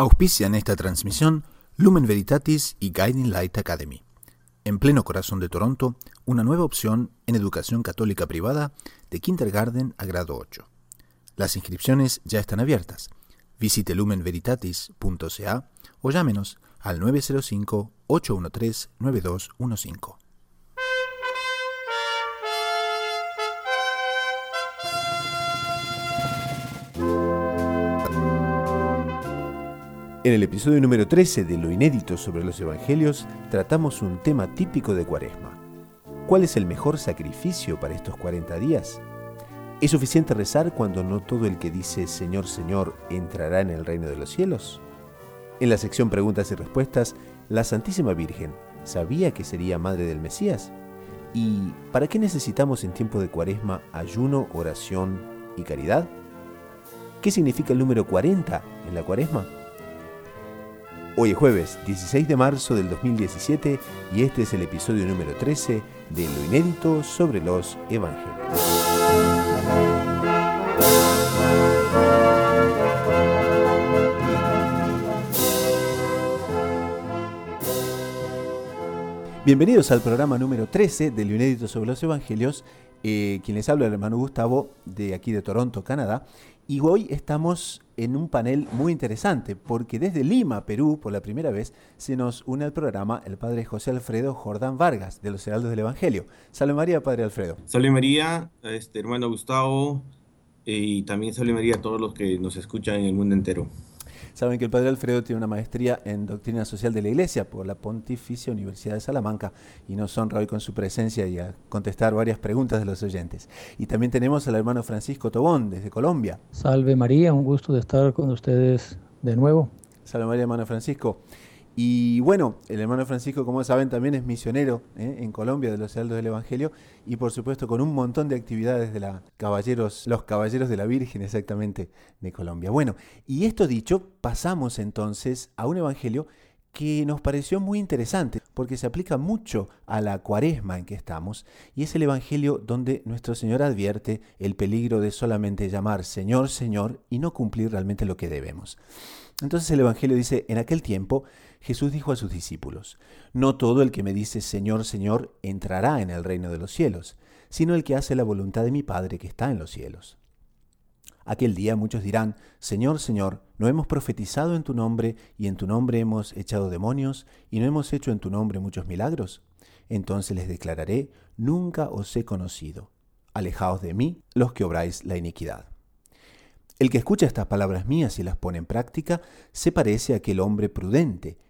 Auspician esta transmisión Lumen Veritatis y Guiding Light Academy. En pleno corazón de Toronto, una nueva opción en educación católica privada de kindergarten a grado 8. Las inscripciones ya están abiertas. Visite lumenveritatis.ca o llámenos al 905-813-9215. En el episodio número 13 de Lo inédito sobre los Evangelios tratamos un tema típico de Cuaresma. ¿Cuál es el mejor sacrificio para estos 40 días? ¿Es suficiente rezar cuando no todo el que dice Señor, Señor entrará en el reino de los cielos? En la sección Preguntas y Respuestas, la Santísima Virgen sabía que sería madre del Mesías. ¿Y para qué necesitamos en tiempo de Cuaresma ayuno, oración y caridad? ¿Qué significa el número 40 en la Cuaresma? Hoy es jueves 16 de marzo del 2017 y este es el episodio número 13 de Lo Inédito sobre los Evangelios. Bienvenidos al programa número 13 de Lo Inédito sobre los Evangelios. Eh, quien les habla el hermano Gustavo de aquí de Toronto, Canadá. Y hoy estamos en un panel muy interesante, porque desde Lima, Perú, por la primera vez, se nos une al programa el padre José Alfredo Jordán Vargas, de los Heraldos del Evangelio. Salve María, padre Alfredo. Salve María, este, hermano Gustavo, y también salve María a todos los que nos escuchan en el mundo entero. Saben que el padre Alfredo tiene una maestría en doctrina social de la Iglesia por la Pontificia Universidad de Salamanca y nos honra hoy con su presencia y a contestar varias preguntas de los oyentes. Y también tenemos al hermano Francisco Tobón desde Colombia. Salve María, un gusto de estar con ustedes de nuevo. Salve María, hermano Francisco. Y bueno, el hermano Francisco, como saben, también es misionero ¿eh? en Colombia de los Heraldos del Evangelio y por supuesto con un montón de actividades de la caballeros, los caballeros de la Virgen exactamente de Colombia. Bueno, y esto dicho, pasamos entonces a un evangelio que nos pareció muy interesante porque se aplica mucho a la cuaresma en que estamos y es el Evangelio donde nuestro Señor advierte el peligro de solamente llamar Señor, Señor y no cumplir realmente lo que debemos. Entonces el Evangelio dice, en aquel tiempo Jesús dijo a sus discípulos, No todo el que me dice Señor, Señor entrará en el reino de los cielos, sino el que hace la voluntad de mi Padre que está en los cielos. Aquel día muchos dirán, Señor, Señor, ¿no hemos profetizado en tu nombre y en tu nombre hemos echado demonios y no hemos hecho en tu nombre muchos milagros? Entonces les declararé, Nunca os he conocido. Alejaos de mí los que obráis la iniquidad. El que escucha estas palabras mías y las pone en práctica se parece a aquel hombre prudente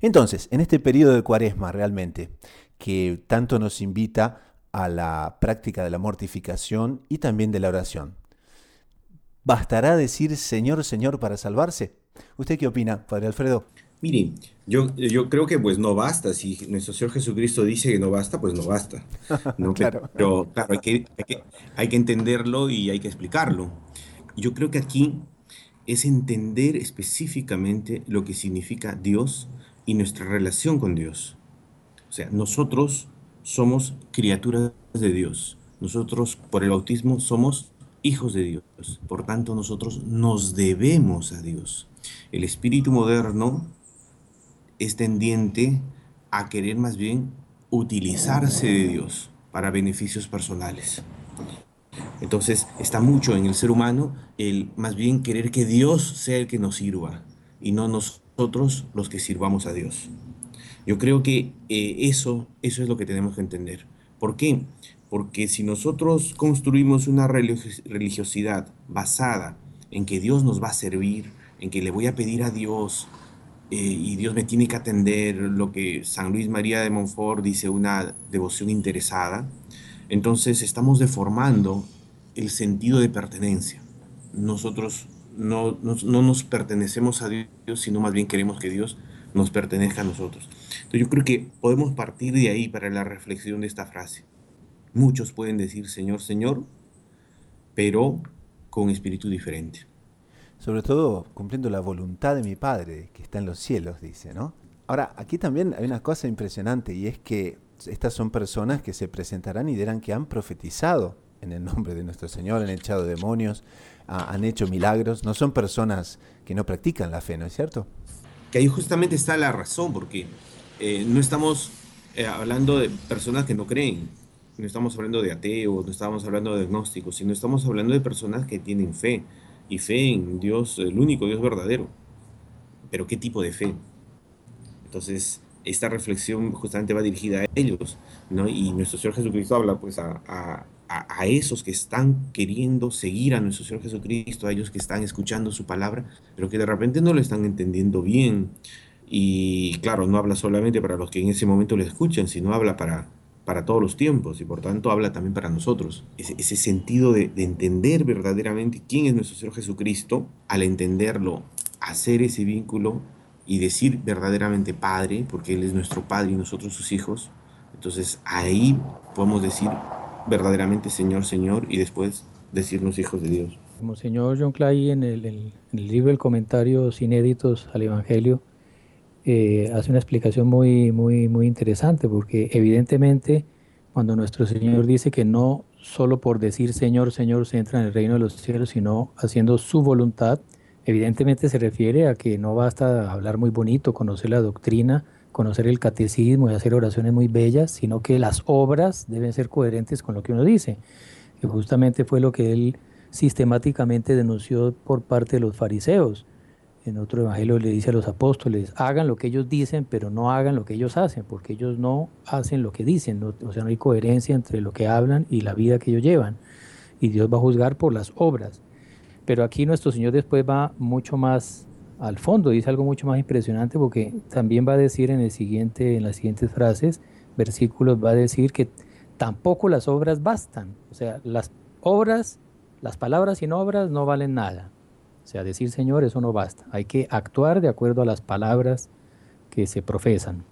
Entonces, en este periodo de cuaresma realmente, que tanto nos invita a la práctica de la mortificación y también de la oración, ¿bastará decir Señor, Señor para salvarse? ¿Usted qué opina, Padre Alfredo? Mire, yo, yo creo que pues no basta. Si nuestro Señor Jesucristo dice que no basta, pues no basta. claro. Pero claro, hay que, hay, que, hay que entenderlo y hay que explicarlo. Yo creo que aquí es entender específicamente lo que significa Dios y nuestra relación con Dios. O sea, nosotros somos criaturas de Dios. Nosotros por el bautismo somos hijos de Dios. Por tanto, nosotros nos debemos a Dios. El espíritu moderno es tendiente a querer más bien utilizarse de Dios para beneficios personales. Entonces está mucho en el ser humano el más bien querer que Dios sea el que nos sirva y no nosotros los que sirvamos a Dios. Yo creo que eh, eso, eso es lo que tenemos que entender. ¿Por qué? Porque si nosotros construimos una religiosidad basada en que Dios nos va a servir, en que le voy a pedir a Dios eh, y Dios me tiene que atender, lo que San Luis María de Montfort dice, una devoción interesada, entonces estamos deformando el sentido de pertenencia. Nosotros no, nos pertenecemos a Dios, sino más bien queremos que Dios nos pertenezca a nosotros. Entonces yo creo que podemos partir de ahí para la reflexión de esta frase. Muchos pueden decir Señor, Señor, pero con espíritu diferente. Sobre todo cumpliendo la voluntad de mi Padre que está en los cielos, dice, ¿no? Ahora, aquí también hay una cosa impresionante y es que estas son personas que se presentarán y dirán que han profetizado en el nombre de nuestro Señor, han echado demonios, han hecho milagros, no son personas que no practican la fe, ¿no es cierto? Que ahí justamente está la razón, porque eh, no estamos eh, hablando de personas que no creen, no estamos hablando de ateos, no estamos hablando de agnósticos, sino estamos hablando de personas que tienen fe, y fe en Dios, el único Dios verdadero. Pero ¿qué tipo de fe? Entonces, esta reflexión justamente va dirigida a ellos, ¿no? Y nuestro Señor Jesucristo habla pues a, a, esos que están queriendo seguir a nuestro Señor Jesucristo, a ellos que están escuchando su palabra, pero que de repente no lo están entendiendo bien. Y claro, no habla solamente para los que en ese momento le escuchan, sino habla para, para todos los tiempos y por tanto habla también para nosotros. Ese, sentido de, de, entender verdaderamente quién es nuestro Señor Jesucristo, al entenderlo, hacer ese vínculo y decir verdaderamente Padre, porque Él es nuestro Padre y nosotros sus hijos. Entonces ahí podemos decir verdaderamente Señor, Señor, y después decirnos hijos de Dios. Como señor John Clay en el, libro El Comentarios Inéditos al Evangelio eh, hace una explicación muy, muy, muy interesante, porque evidentemente cuando nuestro Señor dice que no solo por decir Señor, Señor se entra en el reino de los cielos, sino haciendo su voluntad, evidentemente se refiere a que no basta hablar muy bonito, conocer la doctrina, conocer el catecismo y hacer oraciones muy bellas, sino que las obras deben ser coherentes con lo que uno dice. Que justamente fue lo que él sistemáticamente denunció por parte de los fariseos. En otro evangelio le dice a los apóstoles, hagan lo que ellos dicen, pero no hagan lo que ellos hacen, porque ellos no hacen lo que dicen, o sea, no hay coherencia entre lo que hablan y la vida que ellos llevan. Y Dios va a juzgar por las obras. Pero aquí nuestro Señor después va mucho más al fondo, dice algo mucho más impresionante porque también va a decir en, las siguientes frases, versículos, va a decir que tampoco las obras bastan. O sea, las obras, las palabras sin obras no valen nada. O sea, decir Señor, eso no basta. Hay que actuar de acuerdo a las palabras que se profesan.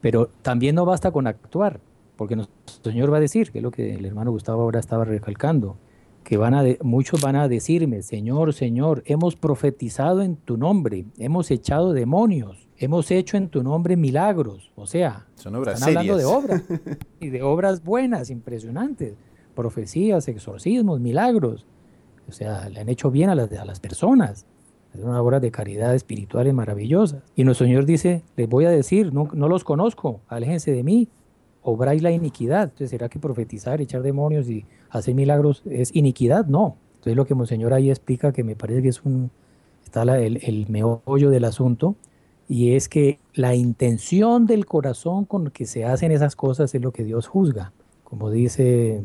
Pero también no basta con actuar, porque nuestro Señor va a decir, que es lo que el hermano Gustavo ahora estaba recalcando, que van a muchos van a decirme, Señor, Señor, hemos profetizado en tu nombre, hemos echado demonios, hemos hecho en tu nombre milagros. O sea, Son obras están hablando de obras y de obras buenas, impresionantes, profecías, exorcismos, milagros. O sea, le han hecho bien a las, a las personas. Es una obra de caridad espirituales maravillosas. Y nuestro Señor dice, les voy a decir, no, no los conozco, aléjense de mí, obráis la iniquidad. Entonces, ¿será que profetizar, echar demonios y hacer milagros es iniquidad? No. Entonces, lo que Monseñor ahí explica, que me parece que es un, está el, el meollo del asunto, y es que la intención del corazón con que se hacen esas cosas es lo que Dios juzga. Como dice,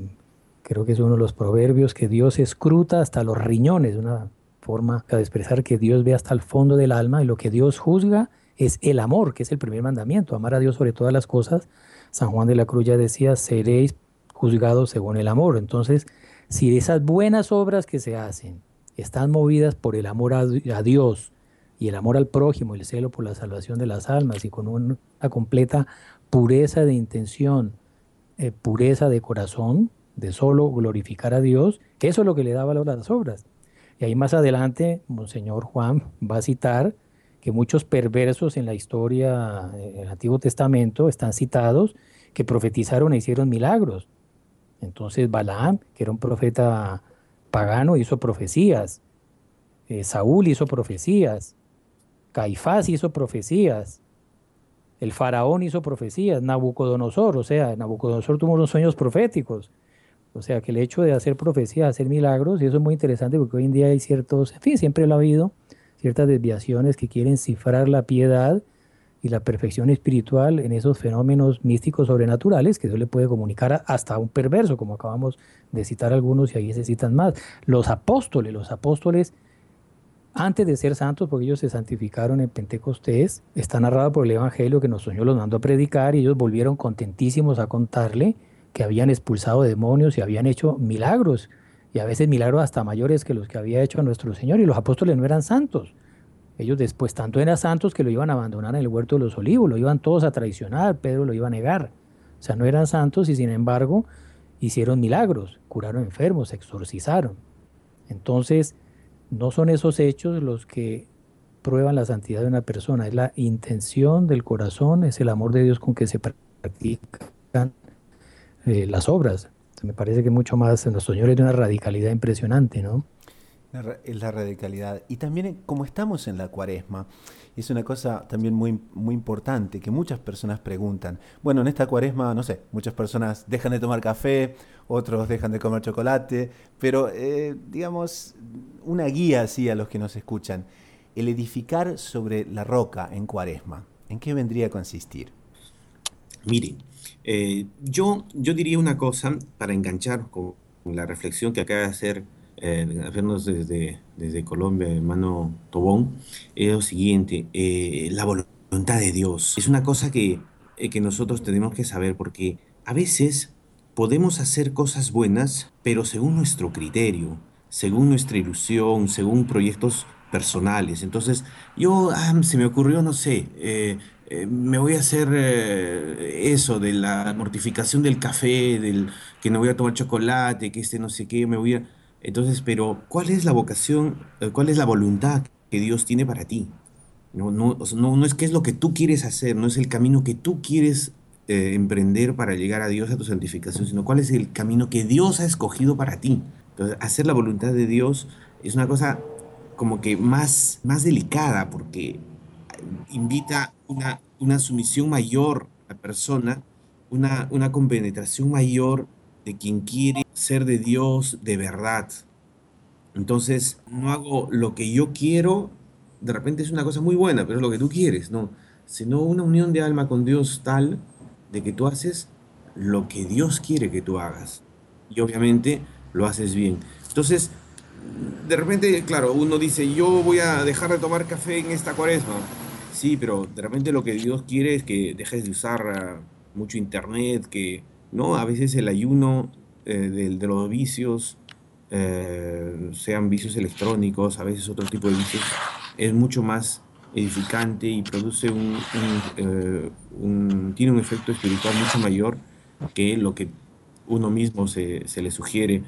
creo que es uno de los proverbios, que Dios escruta hasta los riñones, una forma de expresar que Dios ve hasta el fondo del alma, y lo que Dios juzga es el amor, que es el primer mandamiento, amar a Dios sobre todas las cosas, San Juan de la Cruz ya decía, seréis juzgados según el amor. Entonces, si esas buenas obras que se hacen están movidas por el amor a, Dios y el amor al prójimo, el celo por la salvación de las almas y con una completa pureza de intención, eh, pureza de corazón, de solo glorificar a Dios, eso es lo que le da valor a las obras. Y ahí más adelante, Monseñor Juan va a citar que muchos perversos en la historia del Antiguo Testamento están citados que profetizaron e hicieron milagros. Entonces Balaam, que era un profeta pagano, hizo profecías. Eh, Saúl hizo profecías. Caifás hizo profecías. El faraón hizo profecías. Nabucodonosor, o sea, Nabucodonosor tuvo unos sueños proféticos. O sea, que el hecho de hacer profecías, hacer milagros, y eso es muy interesante porque hoy en día hay ciertos, en fin, siempre lo ha habido, ciertas desviaciones que quieren cifrar la piedad y la perfección espiritual en esos fenómenos místicos sobrenaturales que eso le puede comunicar hasta a un perverso, como acabamos de citar algunos y ahí se citan más. Los apóstoles, los apóstoles, antes de ser santos, porque ellos se santificaron en Pentecostés, está narrado por el Evangelio que nuestro Señor los mandó a predicar y ellos volvieron contentísimos a contarle que habían expulsado demonios y habían hecho milagros y a veces milagros hasta mayores que los que había hecho nuestro Señor, y los apóstoles no eran santos. Ellos después, tanto eran santos que lo iban a abandonar en el huerto de los olivos, lo iban todos a traicionar, Pedro lo iba a negar. O sea, no eran santos y sin embargo hicieron milagros, curaron enfermos, exorcizaron. Entonces, no son esos hechos los que prueban la santidad de una persona, es la intención del corazón, es el amor de Dios con que se practican eh, las obras. Me parece que mucho más en los señores de una radicalidad impresionante, ¿no? Es la radicalidad. Y también como estamos en la cuaresma, es una cosa también muy, muy importante que muchas personas preguntan. Bueno, en esta cuaresma, no sé, muchas personas dejan de tomar café, otros dejan de comer chocolate, pero eh, digamos, una guía así a los que nos escuchan. El edificar sobre la roca en cuaresma, ¿en qué vendría a consistir? Mire, eh, yo, yo diría una cosa para enganchar con la reflexión que acaba de hacer eh, desde, desde Colombia, hermano Tobón, es lo siguiente, eh, la voluntad de Dios. Es una cosa que, eh, que nosotros tenemos que saber porque a veces podemos hacer cosas buenas, pero según nuestro criterio, según nuestra ilusión, según proyectos personales. Entonces, yo, ah, se me ocurrió, no sé, eh, me voy a hacer eso de la mortificación del café, del que no voy a tomar chocolate, que este no sé qué, me voy a... Entonces, pero ¿cuál es la vocación, eh, cuál es la voluntad que Dios tiene para ti? No, no, no, es qué es lo que tú quieres hacer, no es el camino que tú quieres eh, emprender para llegar a Dios, a tu santificación, sino cuál es el camino que Dios ha escogido para ti. Entonces, hacer la voluntad de Dios es una cosa como que más, más delicada porque invita una, sumisión mayor a la persona, una, una compenetración mayor de quien quiere ser de Dios de verdad. Entonces, no hago lo que yo quiero, de repente es una cosa muy buena, pero es lo que tú quieres, no, sino una unión de alma con Dios tal de que tú haces lo que Dios quiere que tú hagas. Y obviamente lo haces bien. Entonces, de repente, claro, uno dice, yo voy a dejar de tomar café en esta cuaresma. Sí, pero de repente lo que Dios quiere es que dejes de usar ah, mucho internet, que ¿no? A veces el ayuno eh, de, los vicios, eh, sean vicios electrónicos, a veces otro tipo de vicios, es mucho más edificante y produce eh, un, tiene un efecto espiritual mucho mayor que lo que uno mismo se, se le sugiere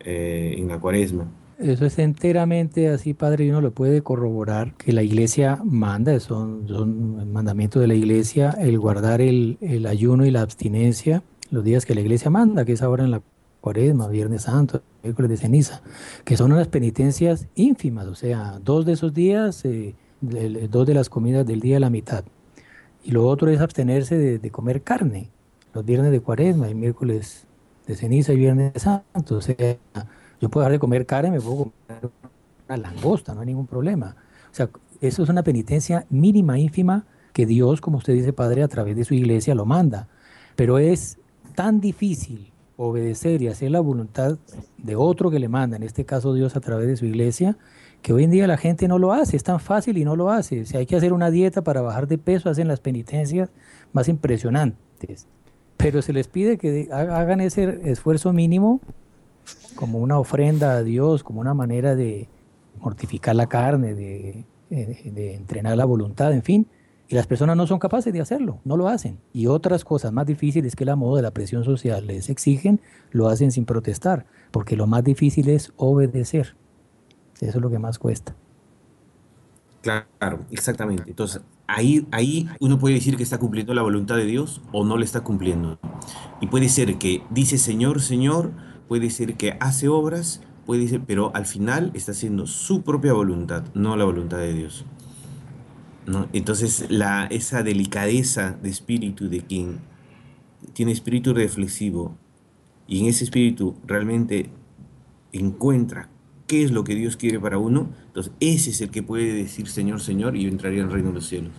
en la cuaresma. Eso es enteramente así, padre, y uno lo puede corroborar que la iglesia manda, son, son mandamientos de la iglesia, el guardar el, el ayuno y la abstinencia, los días que la iglesia manda, que es ahora en la cuaresma, viernes santo, miércoles de ceniza, que son unas penitencias ínfimas, o sea, dos de esos días, eh, dos de las comidas del día la mitad. Y lo otro es abstenerse de, comer carne, los viernes de cuaresma, y miércoles de ceniza y viernes santo. O sea, yo puedo dejar de comer carne, me puedo comer una langosta, no hay ningún problema. O sea, eso es una penitencia mínima, ínfima, que Dios, como usted dice, Padre, a través de su iglesia lo manda. Pero es tan difícil obedecer y hacer la voluntad de otro que le manda, en este caso Dios a través de su iglesia, que hoy en día la gente no lo hace, es tan fácil y no lo hace. Si hay que hacer una dieta para bajar de peso, hacen las penitencias más impresionantes. Pero se les pide que hagan ese esfuerzo mínimo como una ofrenda a Dios, como una manera de mortificar la carne, de, eh, de entrenar la voluntad, en fin, y las personas no son capaces de hacerlo, no lo hacen. Y otras cosas más difíciles que la moda de la presión social les exigen, lo hacen sin protestar, porque lo más difícil es obedecer. Eso es lo que más cuesta. Claro, exactamente. Entonces, ahí, ahí uno puede decir que está cumpliendo la voluntad de Dios o no le está cumpliendo. Y puede ser que dice Señor, Señor, puede ser que hace obras, puede ser, pero al final está haciendo su propia voluntad, no la voluntad de Dios. Entonces, la, esa delicadeza de espíritu de quien tiene espíritu reflexivo y en ese espíritu realmente encuentra qué es lo que Dios quiere para uno, entonces ese es el que puede decir Señor, Señor, y yo entraría en el reino de los cielos.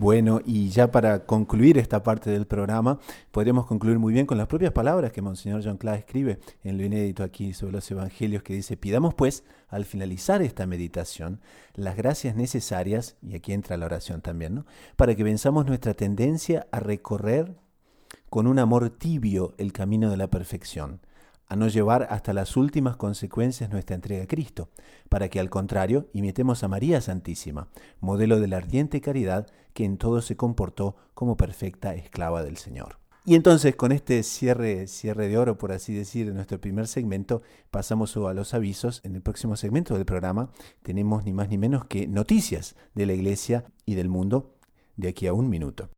Bueno, y ya para concluir esta parte del programa, podríamos concluir muy bien con las propias palabras que Monseñor John Clare escribe en lo inédito aquí sobre los evangelios, que dice, pidamos pues, al finalizar esta meditación, las gracias necesarias, y aquí entra la oración también, ¿no? para que venzamos nuestra tendencia a recorrer con un amor tibio el camino de la perfección, a no llevar hasta las últimas consecuencias nuestra entrega a Cristo, para que al contrario imitemos a María Santísima, modelo de la ardiente caridad que en todo se comportó como perfecta esclava del Señor. Y entonces con este cierre, cierre de oro, por así decir, de nuestro primer segmento, pasamos a los avisos. En el próximo segmento del programa tenemos ni más ni menos que noticias de la Iglesia y del mundo de aquí a un minuto.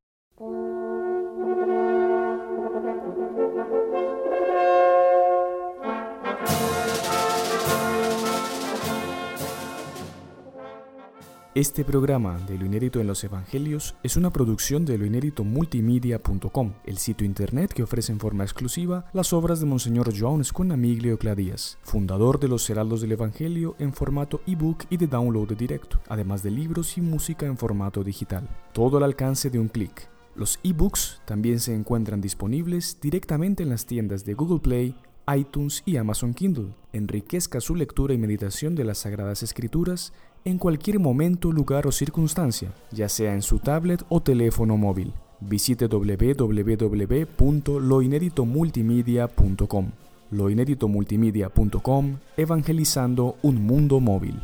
Este programa de lo inédito en los Evangelios es una producción de loinéditomultimedia.com, el sitio internet que ofrece en forma exclusiva las obras de Monseñor João Escunamiglio Cladías, fundador de los Heraldos del Evangelio en formato ebook y de download directo, además de libros y música en formato digital. Todo al alcance de un clic. Los ebooks también se encuentran disponibles directamente en las tiendas de Google Play, iTunes y Amazon Kindle. Enriquezca su lectura y meditación de las Sagradas Escrituras en cualquier momento, lugar o circunstancia, ya sea en su tablet o teléfono móvil. Visite www.loineditomultimedia.com. Loineditomultimedia.com, evangelizando un mundo móvil.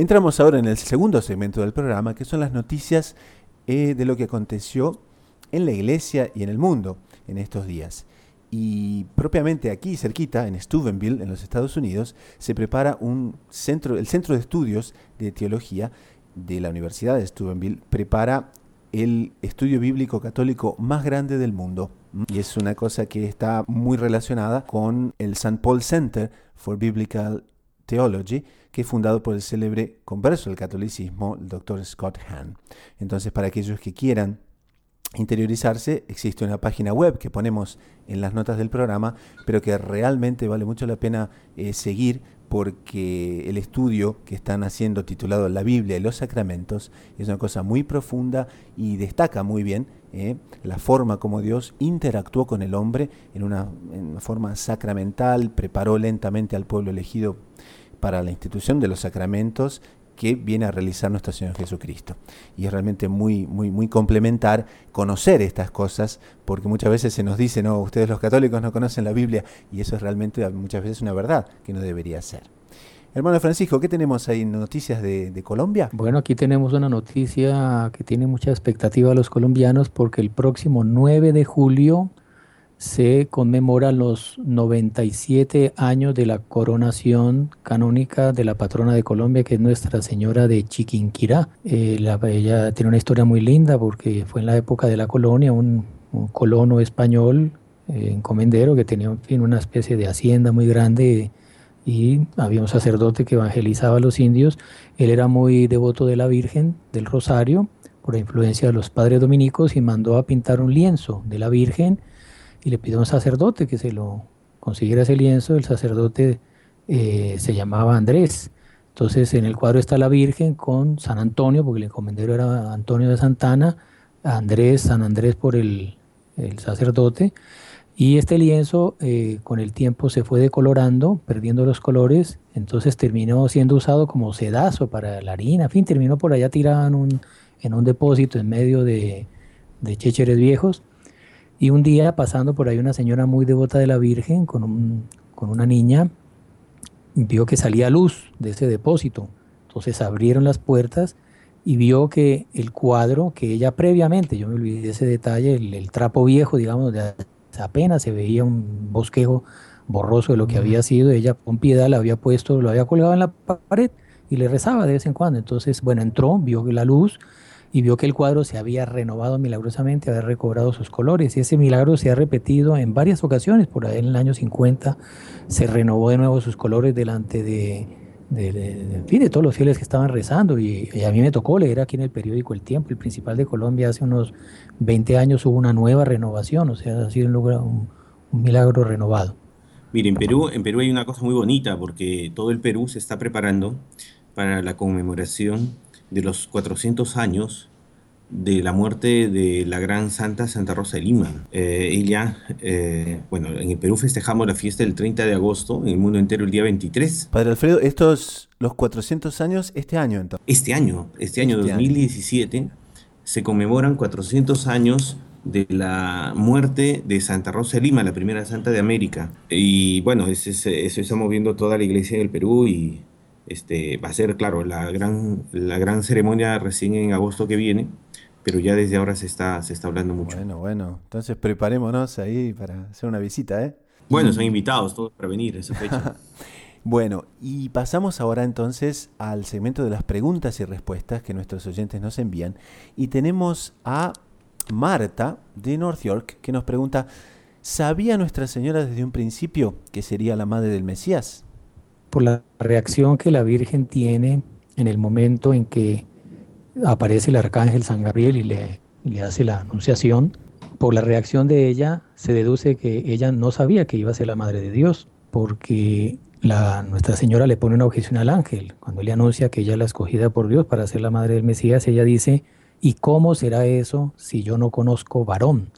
Entramos ahora en el segundo segmento del programa, que son las noticias eh, de lo que aconteció en la iglesia y en el mundo en estos días. Y propiamente aquí, cerquita, en Steubenville, en los Estados Unidos, se prepara un centro, el Centro de Estudios de Teología de la Universidad de Steubenville, prepara el estudio bíblico católico más grande del mundo. Y es una cosa que está muy relacionada con el St. Paul Center for Biblical Theology, que es fundado por el célebre converso del catolicismo, el doctor Scott Hahn. Entonces, para aquellos que quieran interiorizarse, existe una página web que ponemos en las notas del programa, pero que realmente vale mucho la pena eh, seguir porque el estudio que están haciendo titulado La Biblia y los Sacramentos es una cosa muy profunda y destaca muy bien eh, la forma como Dios interactuó con el hombre en una, en una forma sacramental, preparó lentamente al pueblo elegido para la institución de los sacramentos que viene a realizar nuestro Señor Jesucristo. Y es realmente muy, muy, muy complementar conocer estas cosas, porque muchas veces se nos dice, no, ustedes los católicos no conocen la Biblia, y eso es realmente muchas veces una verdad que no debería ser. Hermano Francisco, ¿qué tenemos ahí? ¿Noticias de, de, Colombia? Bueno, aquí tenemos una noticia que tiene mucha expectativa a los colombianos porque el próximo 9 de julio se conmemoran los 97 años de la coronación canónica de la patrona de Colombia, que es Nuestra Señora de Chiquinquirá. Eh, ella tiene una historia muy linda porque fue en la época de la colonia un, colono español, eh, encomendero, que tenía fin, una especie de hacienda muy grande y había un sacerdote que evangelizaba a los indios. Él era muy devoto de la Virgen del Rosario por la influencia de los padres dominicos y mandó a pintar un lienzo de la Virgen y le pidió a un sacerdote que se lo consiguiera ese lienzo. El sacerdote eh, se llamaba Andrés. Entonces en el cuadro está la Virgen con San Antonio, porque el encomendero era Antonio de Santana, Andrés, San Andrés por el, sacerdote. Y este lienzo eh, con el tiempo se fue decolorando, perdiendo los colores, entonces terminó siendo usado como sedazo para la harina, en fin, terminó por allá tirado en un, en un depósito en medio de, de chécheres viejos. Y un día pasando por ahí una señora muy devota de la Virgen con, con una niña, vio que salía luz de ese depósito. Entonces abrieron las puertas y vio que el cuadro que ella previamente, yo me olvidé de ese detalle, el, trapo viejo, digamos, de apenas se veía un bosquejo borroso de lo que había sido, ella con piedad lo había puesto, lo había colgado en la pared y le rezaba de vez en cuando. Entonces, bueno, entró, vio la luz, y vio que el cuadro se había renovado milagrosamente, había recobrado sus colores. Y ese milagro se ha repetido en varias ocasiones. Por ahí en el año 50 se renovó de nuevo sus colores delante de, de, fin, de todos los fieles que estaban rezando. Y, a mí me tocó leer aquí en el periódico El Tiempo, el principal de Colombia, hace unos 20 años hubo una nueva renovación, o sea, ha sido un, un milagro renovado. Mire, en Perú, en Perú hay una cosa muy bonita porque todo el Perú se está preparando para la conmemoración de los 400 años de la muerte de la gran santa Santa Rosa de Lima. Eh, ella, eh, bueno, en el Perú festejamos la fiesta del 30 de agosto, en el mundo entero el día 23. Padre Alfredo, estos, los 400 años, este año entonces. Este año, este año 2017, este se conmemoran 400 años de la muerte de Santa Rosa de Lima, la primera santa de América. Y bueno, eso, eso estamos viendo toda la iglesia del Perú y este, va a ser, claro, la gran, la gran ceremonia recién en agosto que viene, pero ya desde ahora se está, se está hablando mucho. Bueno, bueno, entonces preparémonos ahí para hacer una visita, ¿eh? Bueno, son invitados todos para venir esa fecha. bueno, y pasamos ahora entonces al segmento de las preguntas y respuestas que nuestros oyentes nos envían. Y tenemos a Marta de North York que nos pregunta, ¿sabía Nuestra Señora desde un principio que sería la madre del Mesías? Por la reacción que la Virgen tiene en el momento en que aparece el arcángel San Gabriel y le, hace la anunciación, por la reacción de ella se deduce que ella no sabía que iba a ser la madre de Dios, porque Nuestra Señora le pone una objeción al ángel. Cuando le anuncia que ella es la escogida por Dios para ser la madre del Mesías, ella dice, ¿y cómo será eso si yo no conozco varón?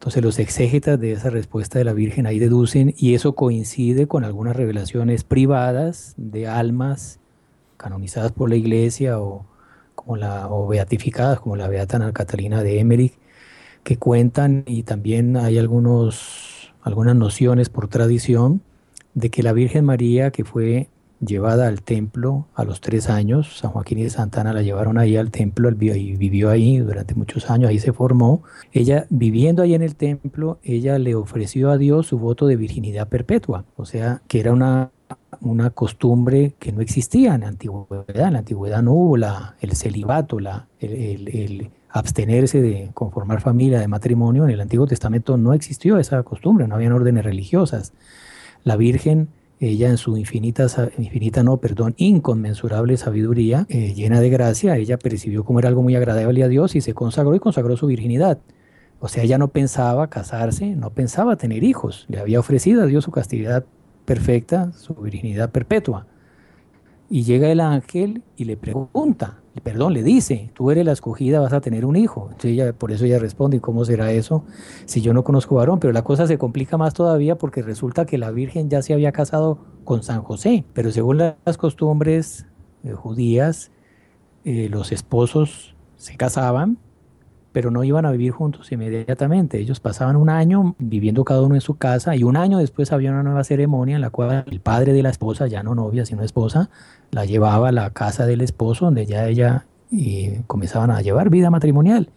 Entonces los exégetas de esa respuesta de la Virgen ahí deducen y eso coincide con algunas revelaciones privadas de almas canonizadas por la Iglesia o, como la, o beatificadas como la Beata Ana Catalina de Emmerich que cuentan y también hay algunos, algunas nociones por tradición de que la Virgen María que fue llevada al templo a los tres años. San Joaquín y de Santana la llevaron ahí al templo y vivió ahí durante muchos años, ahí se formó. Ella, viviendo ahí en el templo, ella le ofreció a Dios su voto de virginidad perpetua, o sea, que era una, una costumbre que no existía en la antigüedad. En la antigüedad no hubo la, el celibato, la, el, el abstenerse de conformar familia, de matrimonio. En el Antiguo Testamento no existió esa costumbre, no habían órdenes religiosas. La Virgen ella en su infinita, infinita no, perdón, inconmensurable sabiduría, eh, llena de gracia, ella percibió como era algo muy agradable a Dios y se consagró y consagró su virginidad. O sea, ella no pensaba casarse, no pensaba tener hijos, le había ofrecido a Dios su castidad perfecta, su virginidad perpetua. Y llega el ángel y le pregunta, perdón, le dice, tú eres la escogida, vas a tener un hijo. Entonces ella, por eso ella responde, ¿y cómo será eso si yo no conozco varón? Pero la cosa se complica más todavía porque resulta que la Virgen ya se había casado con San José, pero según las costumbres eh, judías, eh, los esposos se casaban pero no iban a vivir juntos inmediatamente. Ellos pasaban un año viviendo cada uno en su casa y un año después había una nueva ceremonia en la cual el padre de la esposa, ya no novia, sino esposa, la llevaba a la casa del esposo donde ya ella y comenzaban a llevar vida matrimonial.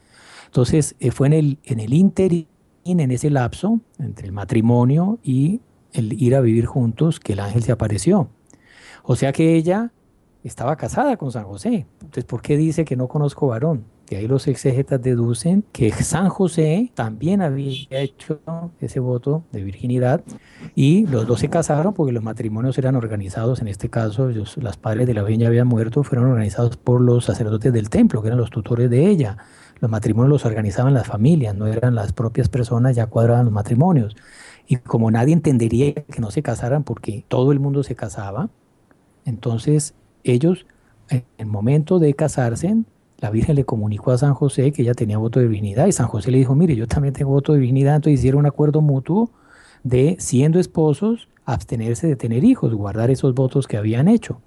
Entonces eh, fue en el, en el interín, en ese lapso, entre el matrimonio y el ir a vivir juntos, que el ángel se apareció. O sea que ella estaba casada con San José. Entonces, ¿por qué dice que no conozco varón? Ahí los exégetas deducen que San José también había hecho ese voto de virginidad y los dos se casaron porque los matrimonios eran organizados, en este caso los, las padres de la Virgen ya habían muerto, fueron organizados por los sacerdotes del templo, que eran los tutores de ella. Los matrimonios los organizaban las familias, no eran las propias personas, ya cuadraban los matrimonios. Y como nadie entendería que no se casaran porque todo el mundo se casaba, entonces ellos, en el momento de casarse, la Virgen le comunicó a San José que ella tenía voto de virginidad y San José le dijo, mire, yo también tengo voto de virginidad, entonces hicieron un acuerdo mutuo de, siendo esposos, abstenerse de tener hijos, guardar esos votos que habían hecho.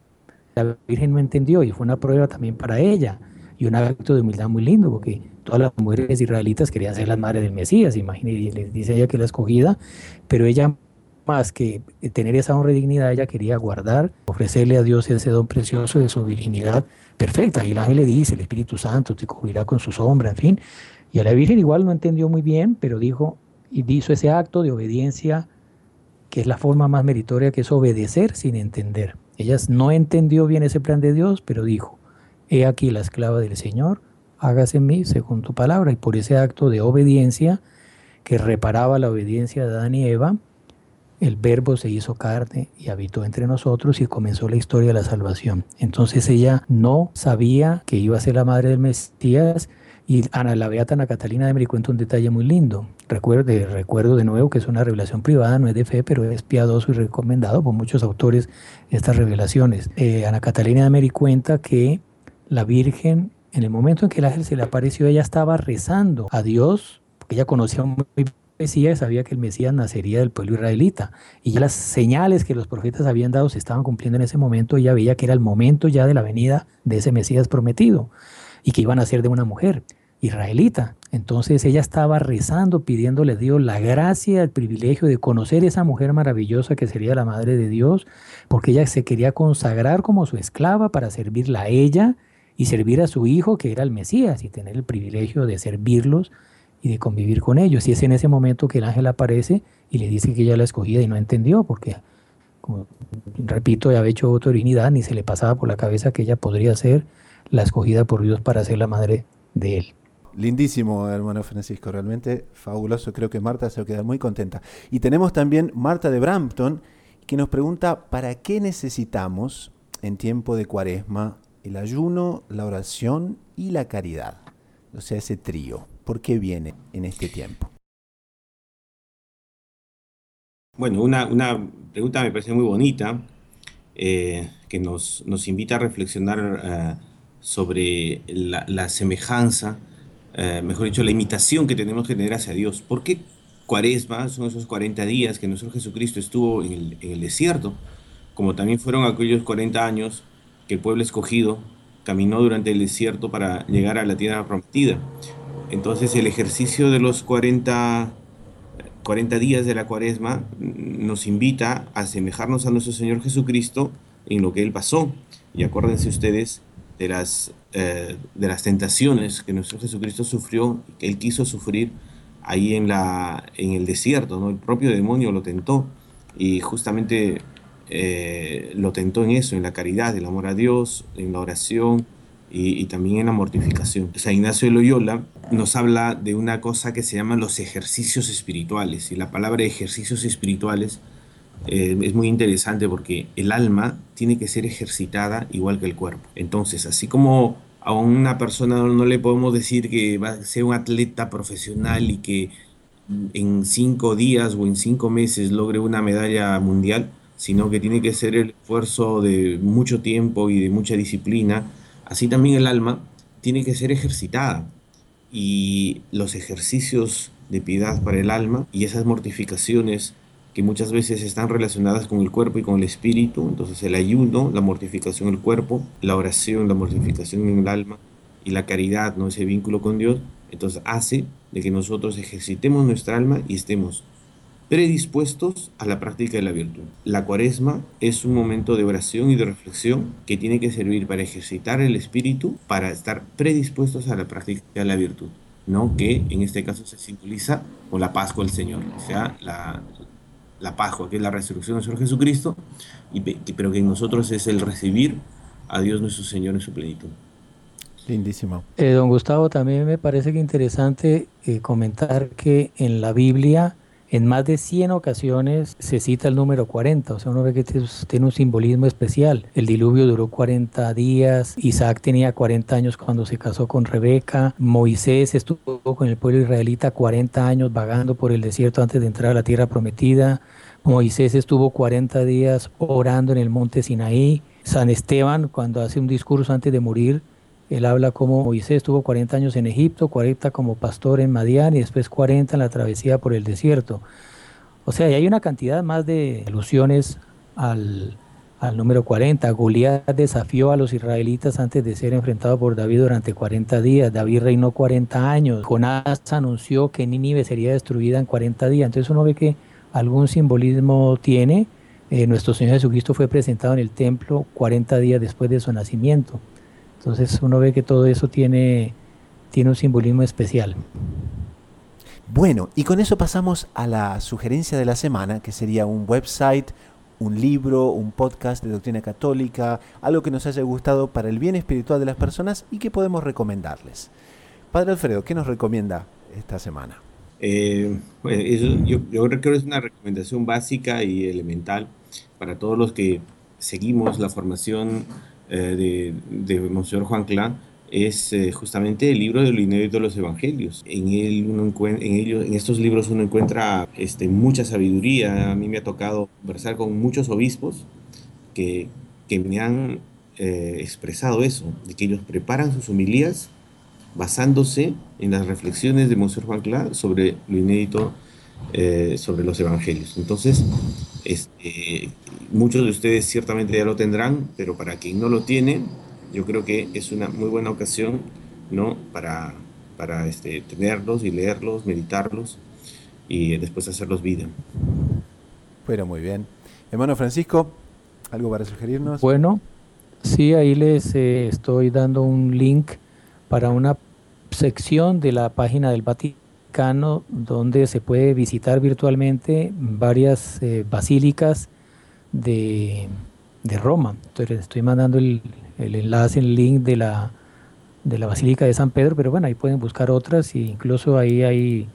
La Virgen no entendió y fue una prueba también para ella y un acto de humildad muy lindo, porque todas las mujeres israelitas querían ser las madres del Mesías, imagínense, y les dice ella que la escogida, pero ella más que tener esa honra y dignidad, ella quería guardar, ofrecerle a Dios ese don precioso de su virginidad perfecta. Y el ángel le dice, el Espíritu Santo te cubrirá con su sombra, en fin. Y a la Virgen igual no entendió muy bien, pero dijo, y hizo ese acto de obediencia, que es la forma más meritoria, que es obedecer sin entender. Ella no entendió bien ese plan de Dios, pero dijo, he aquí la esclava del Señor, hágase en mí según tu palabra. Y por ese acto de obediencia, que reparaba la obediencia de Adán y Eva, el verbo se hizo carne y habitó entre nosotros y comenzó la historia de la salvación. Entonces ella no sabía que iba a ser la madre del Mesías y Ana, la Beata Ana Catalina de me cuenta un detalle muy lindo. Recuerdo de nuevo que es una revelación privada, no es de fe, pero es piadoso y recomendado por muchos autores estas revelaciones. Eh, Ana Catalina de Mary cuenta que la Virgen En el momento en que el ángel se le apareció, ella estaba rezando a Dios, porque ella conocía muy Mesías sabía que el Mesías nacería del pueblo israelita. Y ya las señales que los profetas habían dado se estaban cumpliendo en ese momento. Ella veía que era el momento ya de la venida de ese Mesías prometido y que iban a ser de una mujer israelita. Entonces ella estaba rezando, pidiéndole a Dios la gracia, el privilegio de conocer esa mujer maravillosa que sería la Madre de Dios, porque ella se quería consagrar como su esclava para servirla a ella y servir a su hijo, que era el Mesías, y tener el privilegio de servirlos y de convivir con ellos. Y es en ese momento que el ángel aparece y le dice que ella la escogida y no entendió, porque, como repito, había hecho autoridad, ni se le pasaba por la cabeza que ella podría ser la escogida por Dios para ser la madre de él. Lindísimo, hermano Francisco, realmente fabuloso. Creo que Marta se va a quedar muy contenta. Y tenemos también Marta de Brampton, que nos pregunta, ¿para qué necesitamos en tiempo de cuaresma el ayuno, la oración y la caridad? O sea, ese trío. ¿Por qué viene en este tiempo? Bueno, una, pregunta me parece muy bonita, eh, que nos, nos, invita a reflexionar eh, sobre la, semejanza eh, mejor dicho, la imitación que tenemos que tener hacia Dios. ¿Por qué cuaresma son esos 40 días que nuestro Jesucristo estuvo en el, desierto? Como también fueron aquellos 40 años que el pueblo escogido caminó durante el desierto para llegar a la tierra prometida. Entonces el ejercicio de los 40, 40 días de la cuaresma nos invita a asemejarnos a nuestro Señor Jesucristo en lo que Él pasó. Y acuérdense ustedes de las, eh, de las tentaciones que nuestro Jesucristo sufrió, que él quiso sufrir ahí en, la, en el desierto, ¿no? El propio demonio lo tentó y justamente eh, lo tentó en eso, en la caridad, el amor a Dios, en la oración y, también en la mortificación. San Ignacio de Loyola nos habla de una cosa que se llaman los ejercicios espirituales y la palabra ejercicios espirituales eh, es muy interesante porque el alma tiene que ser ejercitada igual que el cuerpo. Entonces, así como a una persona no, le podemos decir que va a ser un atleta profesional y que en cinco días o en cinco meses logre una medalla mundial, sino que tiene que ser el esfuerzo de mucho tiempo y de mucha disciplina, así también el alma tiene que ser ejercitada. Y los ejercicios de piedad para el alma y esas mortificaciones que muchas veces están relacionadas con el cuerpo y con el espíritu. Entonces el ayuno, la mortificación del cuerpo, la oración, la mortificación en el alma y la caridad, ¿no? ese vínculo con Dios, entonces hace de que nosotros ejercitemos nuestra alma y estemos predispuestos a la práctica de la virtud. La cuaresma es un momento de oración y de reflexión que tiene que servir para ejercitar el espíritu, para estar predispuestos a la práctica de la virtud, ¿no? que en este caso se simboliza con la Pascua del Señor, o sea, la, la Pascua, que es la resurrección del Señor Jesucristo, y, pero que en nosotros es el recibir a Dios nuestro Señor en su plenitud. Lindísimo. Eh, don Gustavo, también me parece que interesante eh, comentar que en la Biblia en más de 100 ocasiones se cita el número 40, o sea, uno ve que tiene un simbolismo especial. El diluvio duró 40 días, Isaac tenía 40 años cuando se casó con Rebeca, Moisés estuvo con el pueblo israelita 40 años vagando por el desierto antes de entrar a la tierra prometida, Moisés estuvo 40 días orando en el monte Sinaí, San Esteban cuando hace un discurso antes de morir, él habla como Moisés estuvo 40 años en Egipto, 40 como pastor en Madián y después 40 en la travesía por el desierto. O sea, hay una cantidad más de alusiones al, al número 40. Goliat desafió a los israelitas antes de ser enfrentado por David durante 40 días. David reinó 40 años. Jonás anunció que Nínive sería destruida en 40 días. Entonces uno ve que algún simbolismo tiene. Eh, nuestro Señor Jesucristo fue presentado en el templo 40 días después de su nacimiento. Entonces uno ve que todo eso tiene, tiene un simbolismo especial. Bueno, y con eso pasamos a la sugerencia de la semana, que sería un website, un libro, un podcast de doctrina católica, algo que nos haya gustado para el bien espiritual de las personas y que podemos recomendarles. Padre Alfredo, ¿qué nos recomienda esta semana? Eh, yo, creo que es una recomendación básica y elemental para todos los que seguimos la formación de, de Monseñor Juan Clan es eh, justamente el libro de lo inédito de los evangelios. En, él uno en, ellos, en estos libros uno encuentra este, mucha sabiduría. A mí me ha tocado conversar con muchos obispos que, que me han eh, expresado eso, de que ellos preparan sus homilías basándose en las reflexiones de Monseñor Juan Clá sobre lo inédito eh, sobre los evangelios. Entonces, este, muchos de ustedes ciertamente ya lo tendrán, pero para quien no lo tiene, yo creo que es una muy buena ocasión ¿no? para, para este, tenerlos y leerlos, meditarlos y después hacerlos vida. Pero muy bien. Hermano Francisco, ¿algo para sugerirnos? Bueno, sí, ahí les eh, estoy dando un link para una sección de la página del Vaticano donde se puede visitar virtualmente varias eh, basílicas de, de, Roma. Entonces estoy mandando el, el, enlace, el link de la, de la Basílica de San Pedro, pero bueno, ahí pueden buscar otras e incluso ahí hay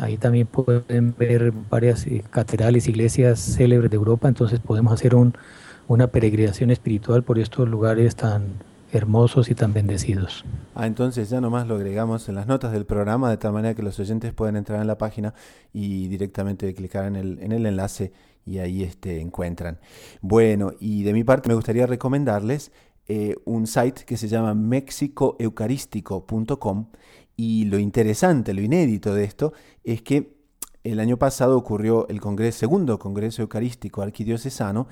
Ahí también pueden ver varias eh, catedrales, iglesias célebres de Europa, entonces podemos hacer un, una peregrinación espiritual por estos lugares tan hermosos y tan bendecidos. Ah, entonces ya nomás lo agregamos en las notas del programa, de tal manera que los oyentes pueden entrar en la página y directamente clicar en el, en el enlace y ahí este, encuentran. Bueno, y de mi parte me gustaría recomendarles eh, un site que se llama mexicoeucarístico.com y lo interesante, lo inédito de esto es que el año pasado ocurrió el congreso, segundo Congreso Eucarístico Arquidiocesano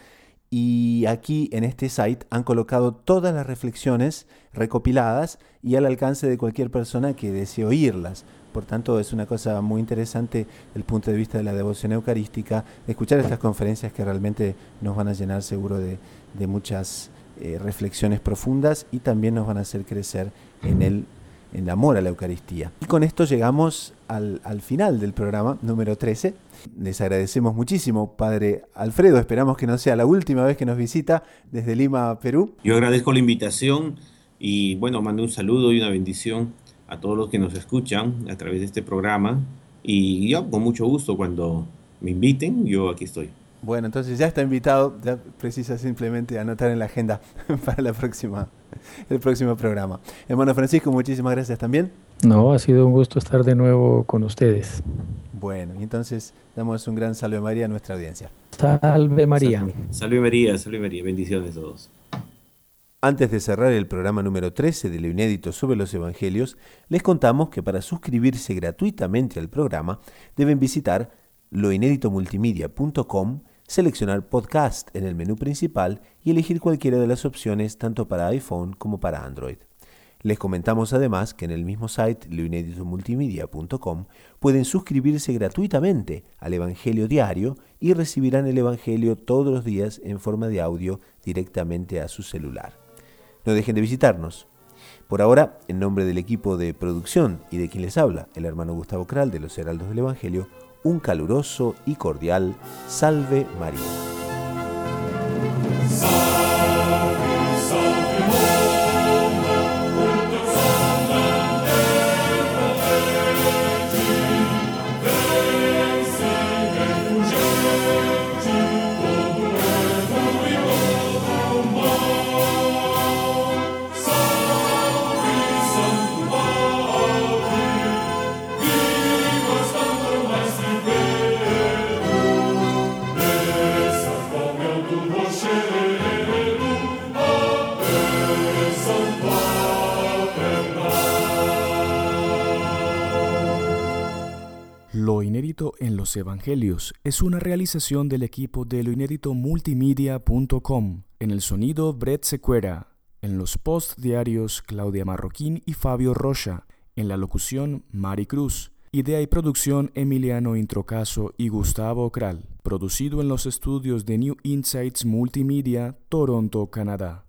y aquí en este site han colocado todas las reflexiones recopiladas y al alcance de cualquier persona que desee oírlas. Por tanto, es una cosa muy interesante el punto de vista de la devoción eucarística, escuchar estas conferencias que realmente nos van a llenar seguro de, muchas eh, reflexiones profundas y también nos van a hacer crecer en el en amor a la Eucaristía. Y con esto llegamos al, final del programa número 13. Les agradecemos muchísimo, Padre Alfredo. Esperamos que no sea la última vez que nos visita desde Lima, Perú. Yo agradezco la invitación y bueno, mando un saludo y una bendición a todos los que nos escuchan a través de este programa. Y yo con mucho gusto cuando me inviten, yo aquí estoy. Bueno, entonces ya está invitado, ya precisa simplemente anotar en la agenda para la próxima, el próximo programa. Hermano Francisco, muchísimas gracias también. No, ha sido un gusto estar de nuevo con ustedes. Bueno, y entonces damos un gran salve María a nuestra audiencia. Salve María. Salve, María, salve María, bendiciones a todos. Antes de cerrar el programa número 13 de lo inédito sobre los evangelios, les contamos que para suscribirse gratuitamente al programa deben visitar loinéditomultimedia.com seleccionar podcast en el menú principal y elegir cualquiera de las opciones tanto para iPhone como para Android. Les comentamos además que en el mismo site loineditomultimedia.com pueden suscribirse gratuitamente al Evangelio Diario y recibirán el Evangelio todos los días en forma de audio directamente a su celular. No dejen de visitarnos. Por ahora, en nombre del equipo de producción y de quien les habla, el hermano Gustavo Kral de los Heraldos del Evangelio, un caluroso y cordial Salve María. En los Evangelios es una realización del equipo de lo inédito multimedia.com. En el sonido Brett Sequera. En los post diarios Claudia Marroquín y Fabio Rocha. En la locución Mari Cruz. Idea y producción Emiliano Introcaso y Gustavo Kral. Producido en los estudios de New Insights Multimedia, Toronto, Canadá.